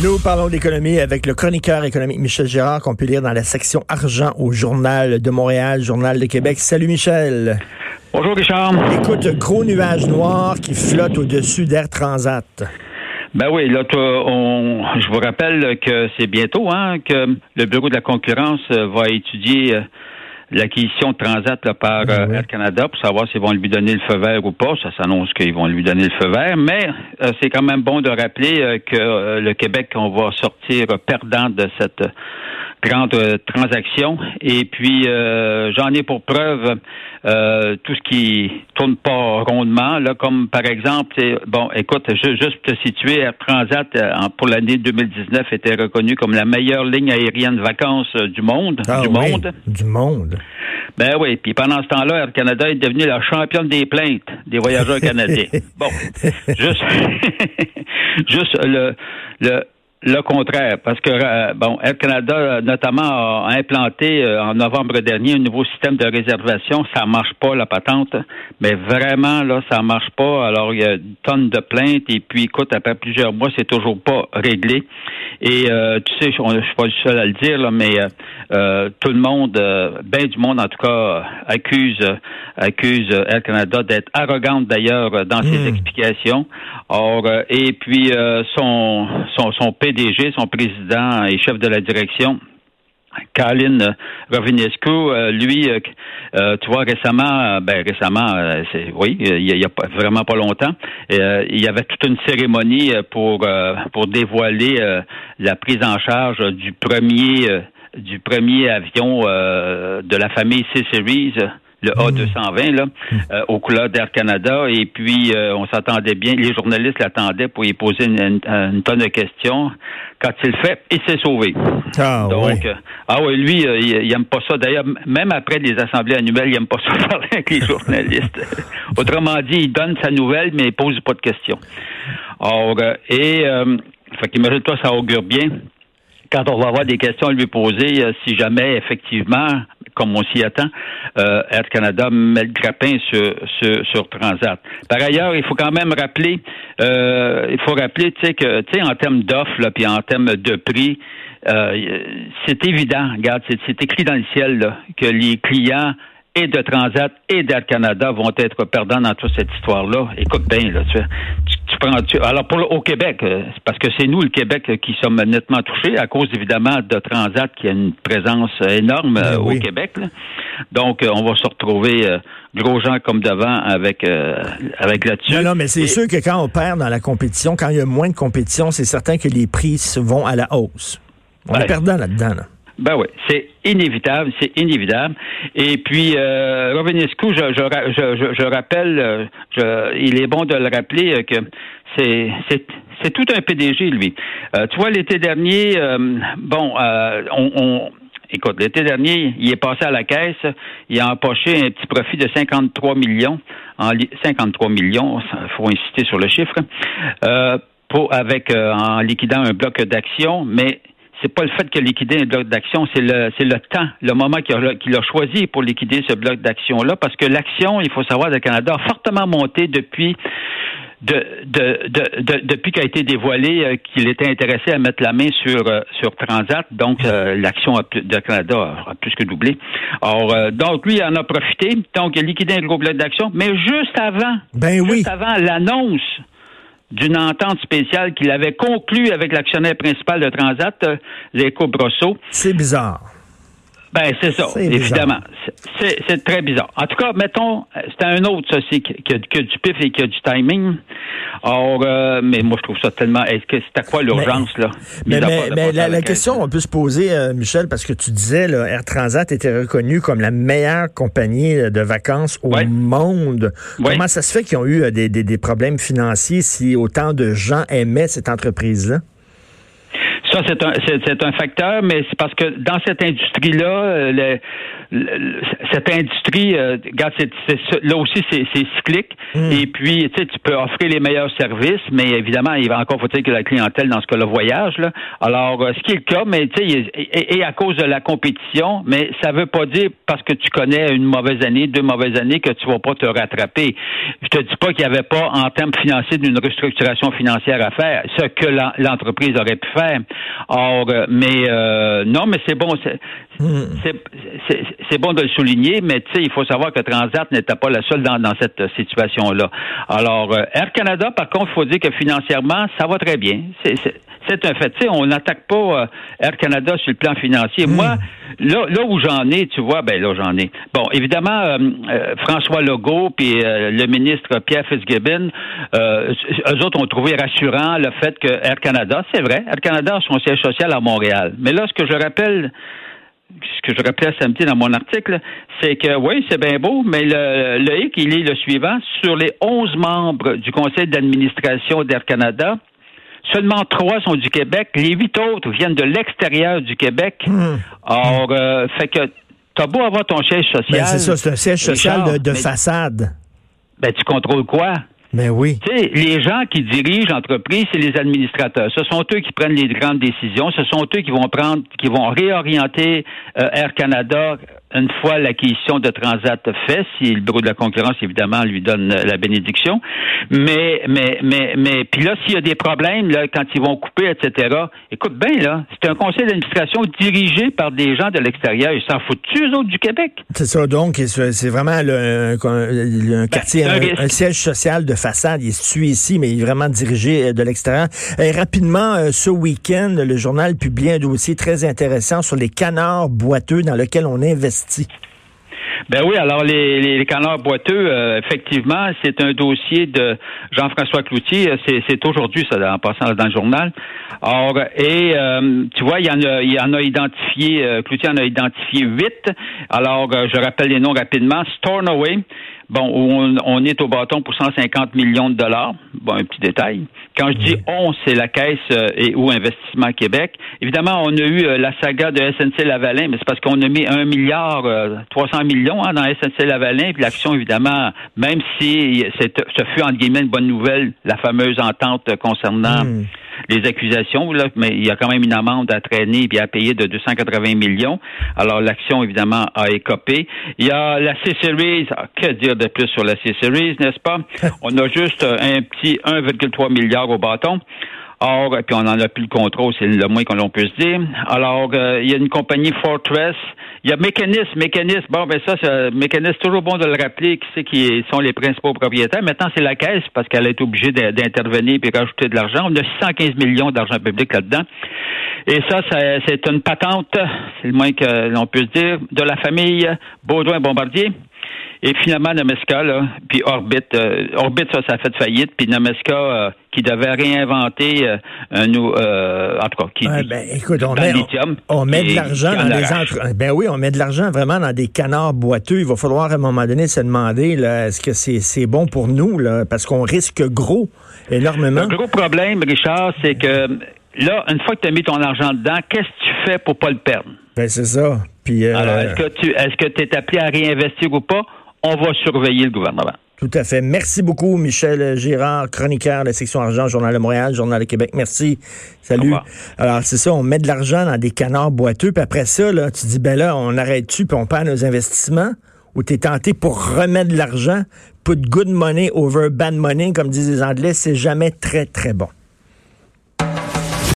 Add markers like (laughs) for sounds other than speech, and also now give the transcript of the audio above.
Nous parlons d'économie avec le chroniqueur économique Michel Gérard qu'on peut lire dans la section argent au Journal de Montréal, Journal de Québec. Salut Michel. Bonjour Richard. Écoute, gros nuage noir qui flotte au-dessus d'Air Transat. Ben oui, là, on, je vous rappelle que c'est bientôt hein, que le Bureau de la concurrence euh, va étudier euh, l'acquisition de Transat par ben euh, Air Canada pour savoir s'ils vont lui donner le feu vert ou pas. Ça s'annonce qu'ils vont lui donner le feu vert, mais c'est quand même bon de rappeler que le Québec, on va sortir perdant de cette grande transaction. Et puis, j'en ai pour preuve euh, tout ce qui tourne pas rondement, là, comme par exemple, bon, écoute, juste te situer, Air Transat euh, pour l'année 2019 était reconnu comme la meilleure ligne aérienne de vacances euh, du monde, ah du monde, du monde. Ben oui, puis pendant ce temps-là, Air Canada est devenu la championne des plaintes des voyageurs (laughs) canadiens. bon, juste, (laughs) juste le, le le contraire, parce que euh, bon, Air Canada notamment a implanté euh, en novembre dernier un nouveau système de réservation. Ça marche pas la patente, mais vraiment là, ça marche pas. Alors il y a une tonne de plaintes et puis écoute, après plusieurs mois, c'est toujours pas réglé. Et euh, tu sais, je, ne suis pas le seul à le dire là, mais tout le monde, ben du monde en tout cas, accuse accuse Air Canada d'être arrogante d'ailleurs dans ses hmm. explications. Or et puis son son son PDG, son président et chef de la direction, Colin Rovinescu, euh, lui, euh, euh, tu vois, récemment, ben récemment, c'est oui, il y, a, vraiment pas longtemps, il y avait toute une cérémonie pour pour dévoiler la prise en charge du premier du premier avion de la famille C-Series le A220 là, hmm. euh, au couleur d'Air Canada. Et puis, euh, on s'attendait bien. Les journalistes l'attendaient pour y poser une, tonne de questions. Quand il le fait, il s'est sauvé. Ah, Donc, euh, ah oui, lui, il, il, aime pas ça. D'ailleurs, même après les assemblées annuelles, il aime pas (laughs) ça parler avec les journalistes. (laughs) Autrement dit, il donne sa nouvelle, mais il pose pas de questions. Or, et, fait qu'imagine-toi, ça augure bien quand on va avoir des questions à lui poser, si jamais effectivement comme on s'y attend, euh, Air Canada met le grappin sur, sur, Transat. Par ailleurs, il faut quand même rappeler, euh, il faut rappeler, tu sais, que, tu sais, en termes d'offres, puis en termes de prix, euh, c'est évident, regarde, c'est écrit dans le ciel, que les clients et de Transat et d'Air Canada vont être perdants dans toute cette histoire-là. Écoute bien, là, tu, tu prends, alors pour au Québec, euh, parce que c'est nous le Québec qui sommes nettement touchés à cause évidemment de Transat qui a une présence énorme ben euh, au Québec. Donc euh, on va se retrouver gros gens comme devant avec avec là-dessus. Non, non, mais c'est sûr que quand on perd dans la compétition, quand il y a moins de compétition, c'est certain que les prix vont à la hausse. On est perdant là-dedans. Là. Ben oui, c'est inévitable, c'est inévitable. Et puis, euh, Rovinescu, je, je, je, rappelle, euh, je, il est bon de le rappeler euh, que c'est, c'est, c'est tout un PDG, lui. Euh, tu vois, l'été dernier, bon, on, on Écoute, l'été dernier, il est passé à la caisse, il a empoché un petit profit de 53 millions, en 53 millions, il faut insister sur le chiffre, pour avec en liquidant un bloc d'actions, mais c'est pas le fait qu'il a liquidé un bloc d'action, c'est le c'est le temps, le moment qu'il a, qu'il a choisi pour liquider ce bloc d'action-là, parce que l'action, il faut savoir, le Canada a fortement monté depuis de, de, de, depuis qu'a été dévoilé euh, qu'il était intéressé à mettre la main sur euh, sur Transat, donc euh, l'action de Canada a, plus que doublé. Alors donc lui il en a profité, donc il a liquidé un gros bloc d'action, mais juste avant, ben juste avant l'annonce d'une entente spéciale qu'il avait conclue avec l'actionnaire principal de Transat, euh, Léco Brosso. C'est bizarre. Ben, c'est ça, évidemment. C'est très bizarre. En tout cas, mettons, c'est un autre, ça, c'est qui, a, du pif et qui a du timing. Or, euh, mais moi, je trouve ça tellement. Est-ce que c'est à quoi l'urgence, là? Mais, mais, la, question, on peut se poser, euh, Michel, parce que tu disais, là, Air Transat était reconnu comme la meilleure compagnie de vacances au monde. Comment ça se fait qu'ils ont eu euh, des, des problèmes financiers si autant de gens aimaient cette entreprise-là? Ça, c'est un, c'est, un facteur, mais c'est parce que dans cette industrie-là, euh, cette industrie, euh, regarde, là aussi, c'est, cyclique. Hmm. Et puis, tu sais, tu peux offrir les meilleurs services, mais évidemment, il va encore faut-il que la clientèle, dans ce cas-là, voyage. Là. Alors, euh, ce qui est le cas, mais tu sais, et, à cause de la compétition, mais ça veut pas dire parce que tu connais une mauvaise année, deux mauvaises années, que tu vas pas te rattraper. Je te dis pas qu'il n'y avait pas, en termes financiers, d'une restructuration financière à faire, ce que l'entreprise aurait pu faire. Or, euh, mais euh, non, mais c'est bon, hmm. c'est bon de le souligner, mais tu sais, il faut savoir que Transat n'était pas la seule dans, cette situation-là. Alors, euh, Air Canada, par contre, il faut dire que financièrement, ça va très bien. C'est un fait. Tu sais, on n'attaque pas Air Canada sur le plan financier. Hmm. Moi, là, là où j'en ai, tu vois, ben là, j'en ai. Bon, évidemment, François Legault puis le ministre Pierre Fitzgibbon, eux autres ont trouvé rassurant le fait que Air Canada, c'est vrai, Air Canada a son siège social à Montréal. Mais là, ce que je rappelle, ce que je rappelais samedi dans mon article, c'est que oui, c'est bien beau, mais le, le hic, il est le suivant. Sur les 11 membres du conseil d'administration d'Air Canada, seulement trois sont du Québec. Les huit autres viennent de l'extérieur du Québec. Hmm. Or, euh, fait que t'as beau avoir ton siège social. Ben, c'est ça, c'est un siège social de, façade. Ben, tu contrôles quoi? Mais oui. Tu sais, les gens qui dirigent l'entreprise, c'est les administrateurs. Ce sont eux qui prennent les grandes décisions. Ce sont eux qui vont prendre, qui vont réorienter euh, Air Canada une fois l'acquisition de Transat fait, si le bureau de la concurrence, évidemment, lui donne la bénédiction. Mais, mais, mais, mais, puis là, s'il y a des problèmes, là, quand ils vont couper, etc., écoute bien, là, c'est un conseil d'administration dirigé par des gens de l'extérieur. Ils s'en foutent-tu, eux autres, du Québec? C'est ça, donc, c'est vraiment le, un, ben, quartier, un, siège social de façade. Il est situé ici, mais il est vraiment dirigé euh, de l'extérieur. Et rapidement, euh, ce week-end, le journal publie un dossier très intéressant sur les canards boiteux dans lequel on investit ben oui, alors les, canards boiteux, euh, effectivement, c'est un dossier de Jean-François Cloutier. C'est aujourd'hui, ça, en passant dans le journal. Et euh, tu vois, il y en a, il y en a identifié, euh, Cloutier en a identifié huit. Alors, je rappelle les noms rapidement. Stornoway, Bon, on, on, est au bâton pour 150 millions de dollars. Bon, un petit détail. Quand je dis on, c'est la Caisse euh, et ou Investissement Québec. Évidemment, on a eu euh, la saga de SNC Lavalin, mais c'est parce qu'on a mis un milliard 300 euh, millions hein, dans SNC Lavalin, puis l'action, évidemment, même si ce fut entre guillemets une bonne nouvelle, la fameuse entente concernant hmm les accusations, là, mais il y a quand même une amende à traîner et à payer de 280 millions. Alors, l'action, évidemment, a écopé. Il y a la C-Series. Ah, que dire de plus sur la C-Series, n'est-ce pas? (laughs) On a juste un petit 1,3 milliard au bâton. Or, puis on n'en a plus le contrôle, c'est le moins qu'on puisse dire. Alors, euh, il y a une compagnie Fortress. Il y a Mécanisme. Mécanisme, bon, ben ça, c'est Mécanisme, toujours bon de le rappeler qui c'est qui sont les principaux propriétaires. Maintenant, c'est la caisse parce qu'elle est obligée d'intervenir puis rajouter de l'argent. On a 615 millions d'argent public là-dedans. Et ça, c'est une patente, c'est le moins que l'on puisse dire, de la famille Baudouin-Bombardier. Et finalement, Nameska, là, puis Orbit, euh, Orbit, ça, ça a fait faillite, puis Nameska, euh, qui devait réinventer euh, un euh, en tout cas, qui, ben, écoute, on met, on, met de l'argent dans des entre... Ben oui, on met de l'argent vraiment dans des canards boiteux. Il va falloir à un moment donné se demander, là, est-ce que c'est, c'est bon pour nous, là, parce qu'on risque gros, énormément. Le gros problème, Richard, c'est que là, une fois que tu as mis ton argent dedans, qu'est-ce que tu fais pour pas le perdre? Ben c'est ça. Puis, Alors, est-ce que tu est-ce que tu es appelé à réinvestir ou pas? On va surveiller le gouvernement. Tout à fait. Merci beaucoup, Michel Girard, chroniqueur de la section argent, Journal de Montréal, Journal de Québec. Merci. Salut. Alors, c'est ça, on met de l'argent dans des canards boiteux, puis après ça, là, tu dis, ben là, on arrête-tu, puis on perd nos investissements? Ou tu es tenté pour remettre de l'argent? Put good money over bad money, comme disent les Anglais, c'est jamais très, très bon.